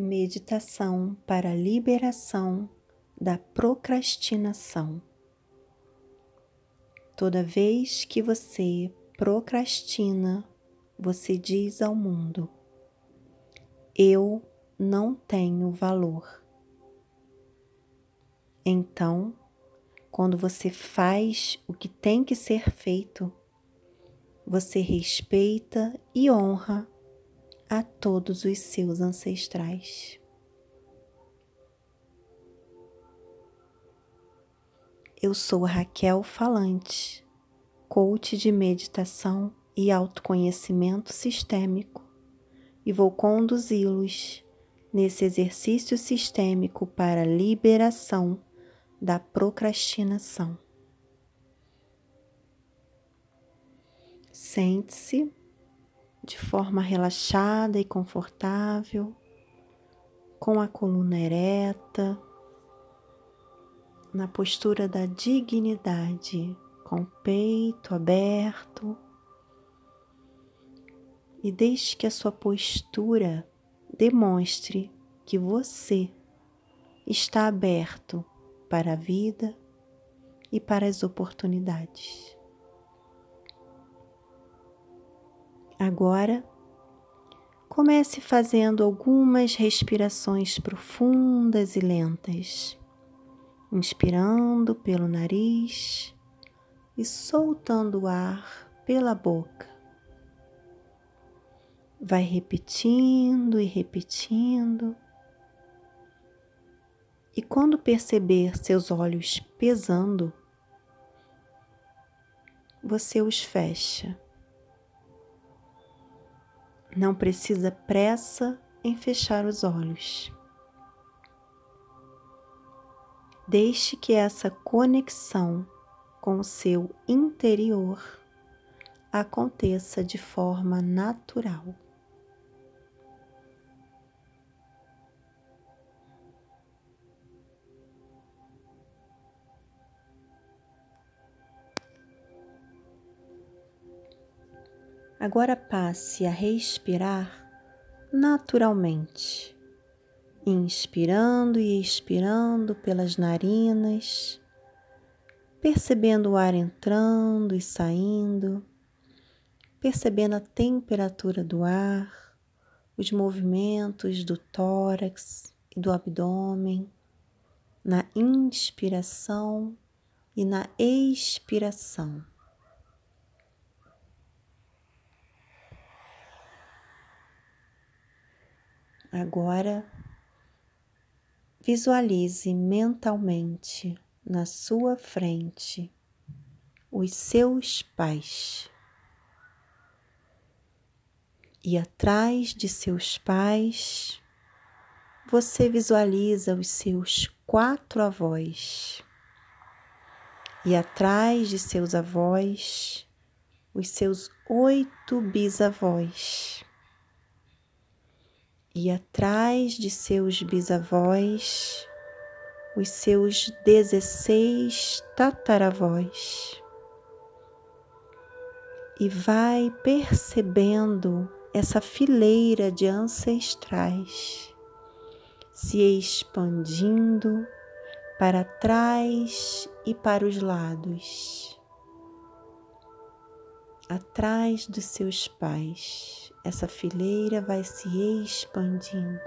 Meditação para a liberação da procrastinação. Toda vez que você procrastina, você diz ao mundo: Eu não tenho valor. Então, quando você faz o que tem que ser feito, você respeita e honra a todos os seus ancestrais. Eu sou Raquel Falante, coach de meditação e autoconhecimento sistêmico, e vou conduzi-los nesse exercício sistêmico para liberação da procrastinação. Sente-se de forma relaxada e confortável, com a coluna ereta, na postura da dignidade, com o peito aberto. E deixe que a sua postura demonstre que você está aberto para a vida e para as oportunidades. Agora, comece fazendo algumas respirações profundas e lentas, inspirando pelo nariz e soltando o ar pela boca. Vai repetindo e repetindo. E quando perceber seus olhos pesando, você os fecha não precisa pressa em fechar os olhos. Deixe que essa conexão com o seu interior aconteça de forma natural. Agora passe a respirar naturalmente, inspirando e expirando pelas narinas, percebendo o ar entrando e saindo, percebendo a temperatura do ar, os movimentos do tórax e do abdômen, na inspiração e na expiração. Agora, visualize mentalmente na sua frente os seus pais. E atrás de seus pais, você visualiza os seus quatro avós. E atrás de seus avós, os seus oito bisavós e atrás de seus bisavós, os seus dezesseis tataravós. E vai percebendo essa fileira de ancestrais se expandindo para trás e para os lados, atrás dos seus pais essa fileira vai se expandindo,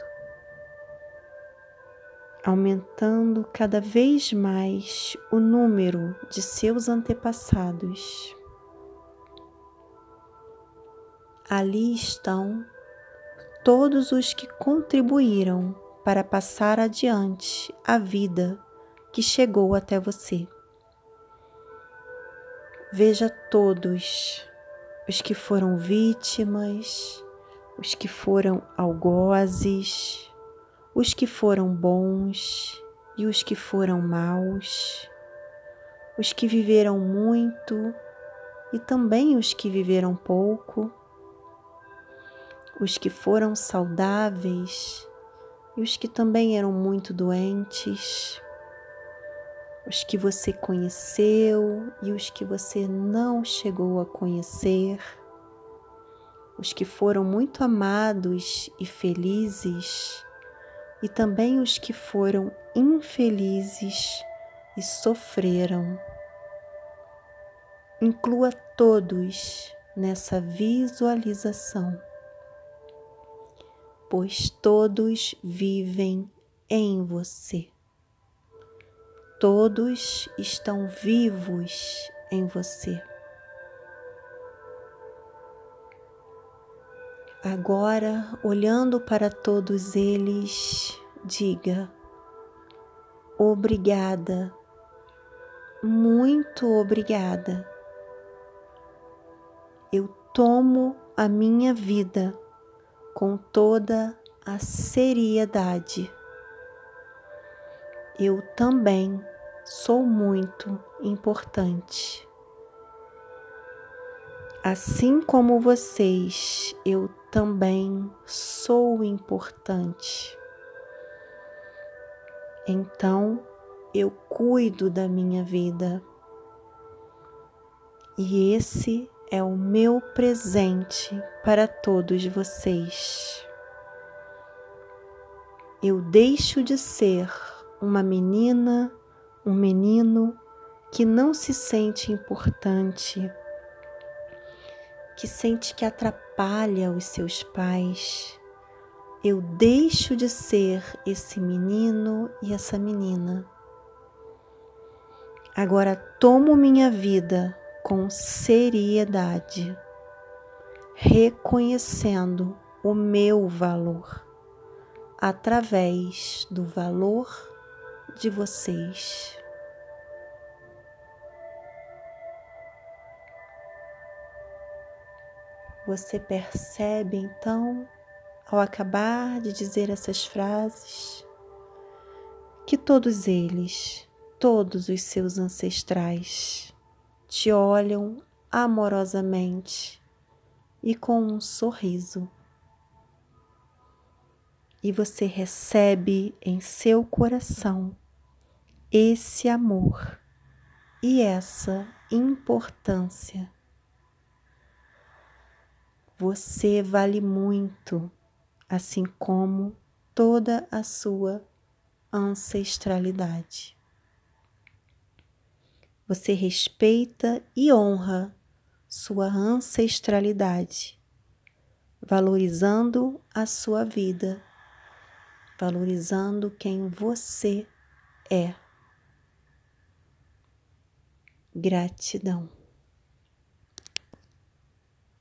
aumentando cada vez mais o número de seus antepassados. Ali estão todos os que contribuíram para passar adiante a vida que chegou até você. Veja todos os que foram vítimas, os que foram algozes, os que foram bons e os que foram maus, os que viveram muito e também os que viveram pouco, os que foram saudáveis e os que também eram muito doentes os que você conheceu e os que você não chegou a conhecer, os que foram muito amados e felizes e também os que foram infelizes e sofreram. Inclua todos nessa visualização, pois todos vivem em você. Todos estão vivos em você. Agora, olhando para todos eles, diga: Obrigada, muito obrigada. Eu tomo a minha vida com toda a seriedade. Eu também sou muito importante. Assim como vocês, eu também sou importante. Então eu cuido da minha vida. E esse é o meu presente para todos vocês. Eu deixo de ser uma menina, um menino que não se sente importante que sente que atrapalha os seus pais, eu deixo de ser esse menino e essa menina. Agora tomo minha vida com seriedade, reconhecendo o meu valor através do valor de vocês. Você percebe então, ao acabar de dizer essas frases, que todos eles, todos os seus ancestrais, te olham amorosamente e com um sorriso. E você recebe em seu coração esse amor e essa importância você vale muito, assim como toda a sua ancestralidade. Você respeita e honra sua ancestralidade, valorizando a sua vida, valorizando quem você é. Gratidão.